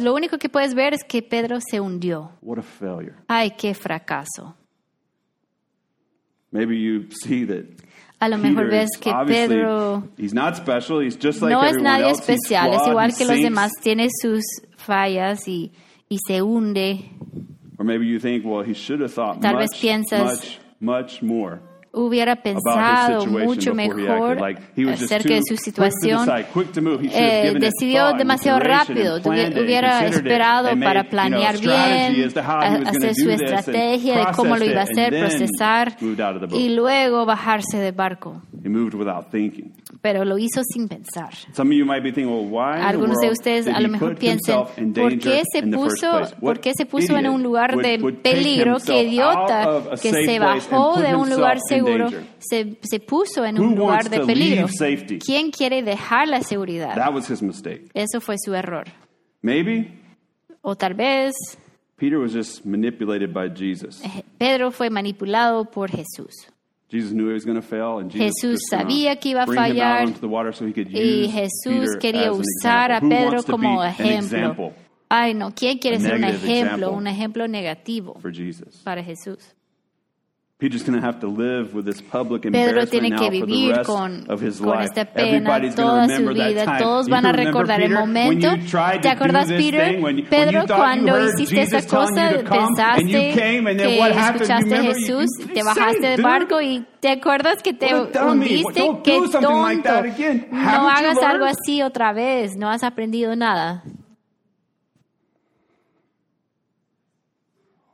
Lo único que puedes ver es que Pedro se hundió. What a failure. Ay, qué fracaso. Maybe you see that A lo Peter mejor ves is que obviously- Pedro he's not special. He's just like no es everyone nadie else. He's especial, es flawed, igual he que los sinks. demás, tiene sus fallas y, y se hunde. Or maybe you think, well, he should have thought Tal vez much, piensas- much, much more Hubiera pensado mucho mejor acerca de su situación. Eh, decidió demasiado rápido, hubiera esperado para planear bien, hacer su estrategia de cómo lo iba a hacer, procesar y luego bajarse del barco. Pero lo hizo sin pensar. Algunos de ustedes a lo mejor in ¿por qué se puso? ¿por qué se puso en un lugar de peligro? ¡Qué idiota! Que se bajó de un lugar in seguro, se, se puso en Who un lugar de peligro. ¿Quién quiere dejar la seguridad? That was his mistake. Eso fue su error. Maybe O tal vez Peter was just manipulated by Jesus. eh, Pedro fue manipulado por Jesús. Jesus knew he was going to fail, and Jesus Jesús sabía que iba a fallar, onto the water so he could Y use Jesús Peter quería usar a Pedro como ejemplo. Ay, no, ¿quién quiere A ser un negative ejemplo, example. un ejemplo negativo for Jesus? para Jesús? Pedro tiene now que for the vivir rest con, of his con life. esta pena Everybody's going to toda su remember that vida. time. Todos van a recordar el momento. ¿Te to do acuerdas, this Peter? thing, when you- when Pedro, cuando heard hiciste Jesus esa cosa, pensaste you came, and then que what happened? You escuchaste a? Jesús, te bajaste del barco y te acuerdas que te hundiste. ¡Qué tonto! No hagas algo así otra vez. No has aprendido nada.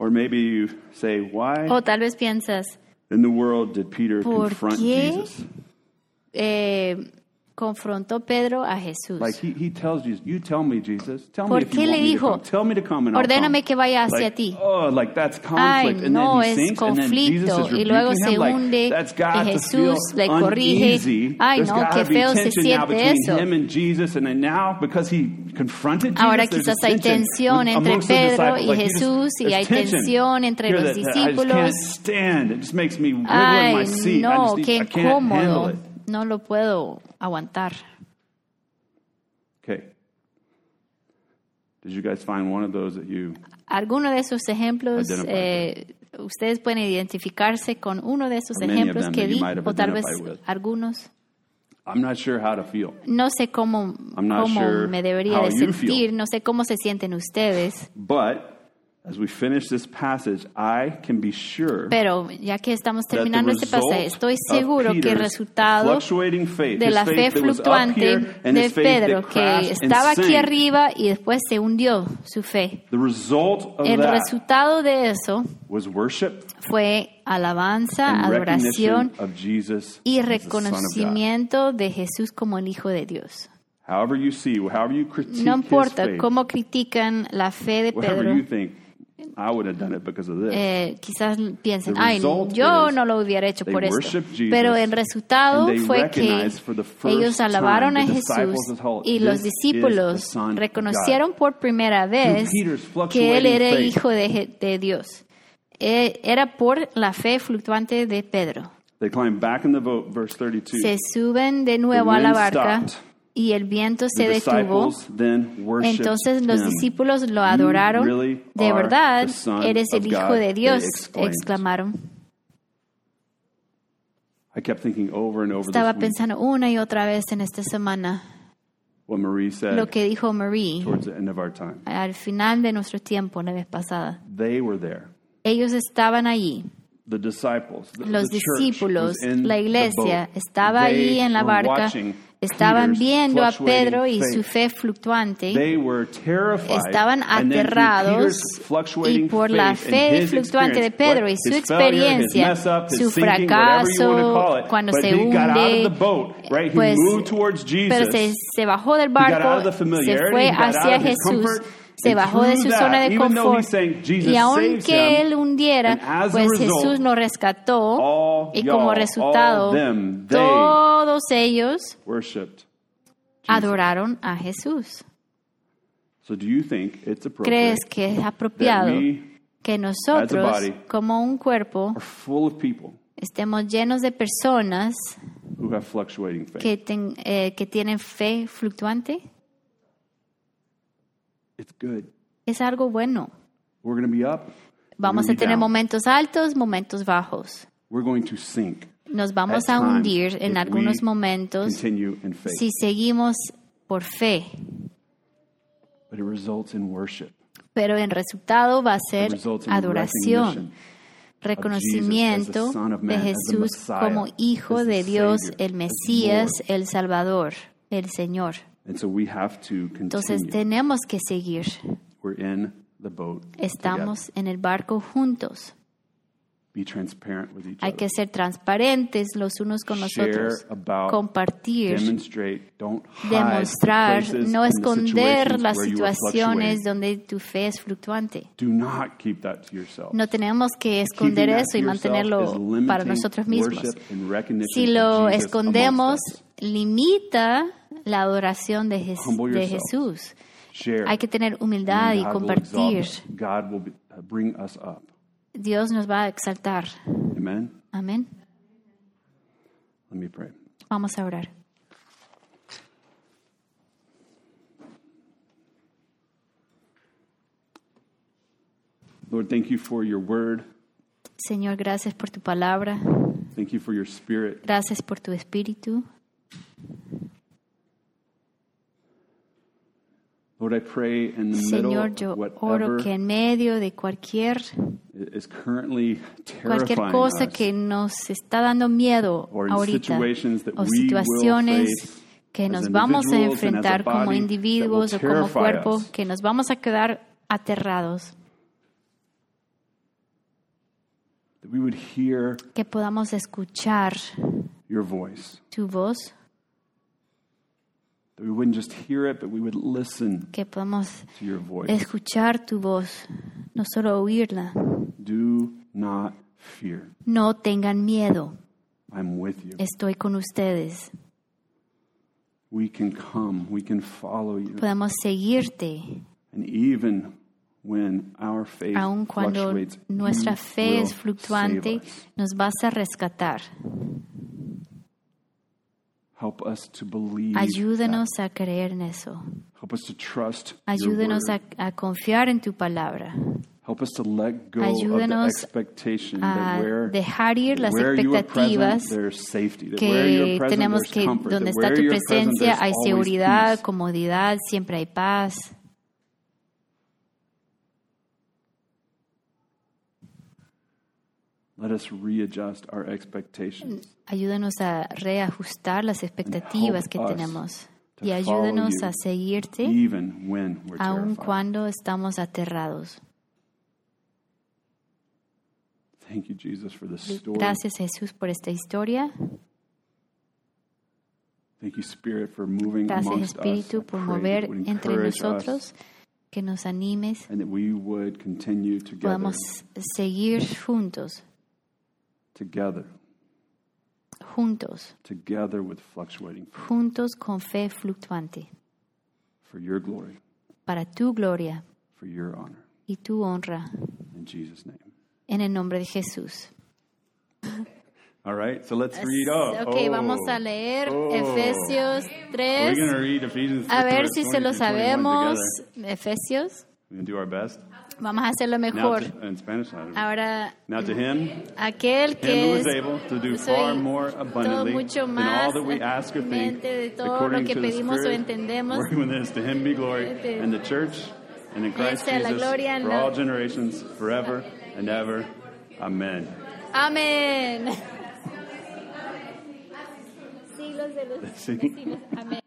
Or maybe you say, why O tal vez piensas, in the world did Peter ¿Por confront qué? Jesus? eh, confrontó Pedro a Jesús. Like he, he tells you, you tell me, Jesus. Tell ¿Por me qué le dijo, come. Tell me to come and I'll "Ordéname come." que vaya hacia like, ti"? Oh, like that's Ay, conflict. and no, then he es sinks, and then Jesus conflicto. is Y luego se him. Like, hunde that's y Jesús le corrige. Ay, no, qué feo se siente eso. him and Jesus, and then now because he confronted Jesus, Ahora quizás hay tensión entre Pedro y Like, Jesús y hay tensión entre los discípulos. Ay, no, qué incómodo. No lo puedo aguantar. Okay. Did you guys find one of those that you Alguno de esos ejemplos, eh, ustedes pueden identificarse con uno de esos ejemplos que di, o tal vez with. algunos. I'm not sure how to feel. No sé cómo, cómo sure me debería de sentir, no sé cómo se sienten ustedes, But as we finish this passage, I can be sure pero ya que estamos terminando este pasaje, estoy seguro que el resultado faith, de his la fe fluctuante de his Pedro, que estaba aquí arriba y después se hundió su fe. El resultado de eso fue alabanza, adoración y reconocimiento de Jesús como el Hijo de Dios. However you see, however you critique No his importa faith, cómo critican la fe de Pedro, I would have done it because of this. eh, quizás piensen, The ay, result yo no lo hubiera hecho por esto. Pero el resultado fue que recognized for the first ellos alabaron time, a Jesús y los "This is discípulos the Son of reconocieron por primera vez que él era el Hijo de, de Dios. Eh, Era por la fe fluctuante de Pedro. They climbed back in the boat, verse 32. Se suben de nuevo a la barca stopped. Y el viento se the detuvo. Entonces los discípulos lo adoraron. really De verdad, eres el Hijo God, de Dios, exclamaron. I kept thinking over and over Estaba pensando una y otra vez en esta semana what Marie said lo que dijo Marie al final de nuestro tiempo la vez pasada. They were there. Ellos estaban allí, The disciples, the, los discípulos, la iglesia estaba allí en la barca, watching estaban viendo a Pedro y su fe fluctuante. Estaban aterrados y por la fe fluctuante de Pedro y su experiencia, su fracaso, cuando se hunde, pues, pero se, se bajó del barco, se fue hacia Jesús, se bajó de su zona de confort y aunque él hundiera, pues Jesús nos rescató y como resultado todos ellos adoraron a Jesús. So do you think it's appropriate ¿Crees que es that apropiado que nosotros, body, como un cuerpo, are full of people estemos llenos de personas que, ten- eh, que tienen fe fluctuante? It's good. Es algo bueno. We're going to be up. we're Vamos a tener momentos altos, momentos bajos. We're going to sink. Nos vamos at a times hundir en if algunos we momentos Continue in faith. si seguimos por fe, But it results in worship. pero en resultado va a It ser results in adoración, recognition reconocimiento Son of de Man, as the Jesús Messiah, como Hijo as the de Dios, Savior, el as Mesías, Lord. el Salvador, el Señor. And so we have to continue. Entonces tenemos que seguir. We're in the boat. Estamos en el barco juntos. together. Be transparent with each Hay other. que ser transparentes los unos con los Share otros. about, Compartir, Demonstrate. Don't hide demostrar, no esconder las situaciones donde tu fe es fluctuante. Do not keep that to yourself. No tenemos que esconder eso y mantenerlo para nosotros mismos. Si lo escondemos, limita la adoración de, Humble de. Jesús. Hay que tener humildad y compartir. uh. Dios nos va a exaltar. Amen. Amén. Let me pray. Vamos a orar. Lord, thank you for your word. Señor, gracias por tu palabra. Thank you for your spirit. Gracias por tu espíritu. Lord, I pray in the middle Señor, yo oro que en medio de cualquier, is currently cualquier cosa us, que nos está dando miedo ahorita, o situaciones face que nos vamos a enfrentar como individuos that o como cuerpo, us. que nos vamos a quedar aterrados, that we would hear que podamos escuchar your voice. tu voz, we wouldn't just hear it, but we would listen que podamos to your voice. escuchar tu voz, no solo oírla. Do not fear. No tengan miedo, I'm with you. estoy con ustedes. We can come. We can follow you. Podemos seguirte, And even when our faith aun cuando fluctuates, nuestra fe es fluctuante, nos vas a rescatar. Help us to believe. Ayúdanos a creer en eso. Help us to trust your Ayúdanos a, a confiar en tu palabra. Help us to let go of the Ayúdanos expectation a that where, dejar ir las expectativas que tenemos que donde está tu presencia hay seguridad, peace. comodidad, siempre hay paz. Let us readjust our expectations. Ayúdanos a reajustar las expectativas que tenemos y ayúdanos a seguirte even when we're aun cuando estamos aterrados. Thank you, Jesus, for this story. Gracias Jesús por esta historia. Thank you, Spirit, for moving Gracias Espíritu por mover entre nosotros, que nos animes, and that we would continue together, podamos seguir juntos, together, juntos, together with fluctuating faith juntos con fe fluctuante, for your glory, para tu gloria for your honor. y tu honra, In Jesus' name. en el nombre de Jesús. All right, so let's read. Oh, ok, oh, vamos a oh. leer oh. Efesios We're 3. going to read Ephesians 3, A ver si se lo sabemos. Efesios. We're going to do our best. Vamos a hacerlo Now mejor. to, in Spanish. Ahora, Now to him, aquel que es able to do soy far more todo abundantly mucho than más all that we ask or think, mente de todo lo que pedimos o entendemos. To him be glory Este, in the church and in Christ sea la Jesus gloria for all generations, forever and ever. Amen. Amén. Siglos de los siglos. Amén.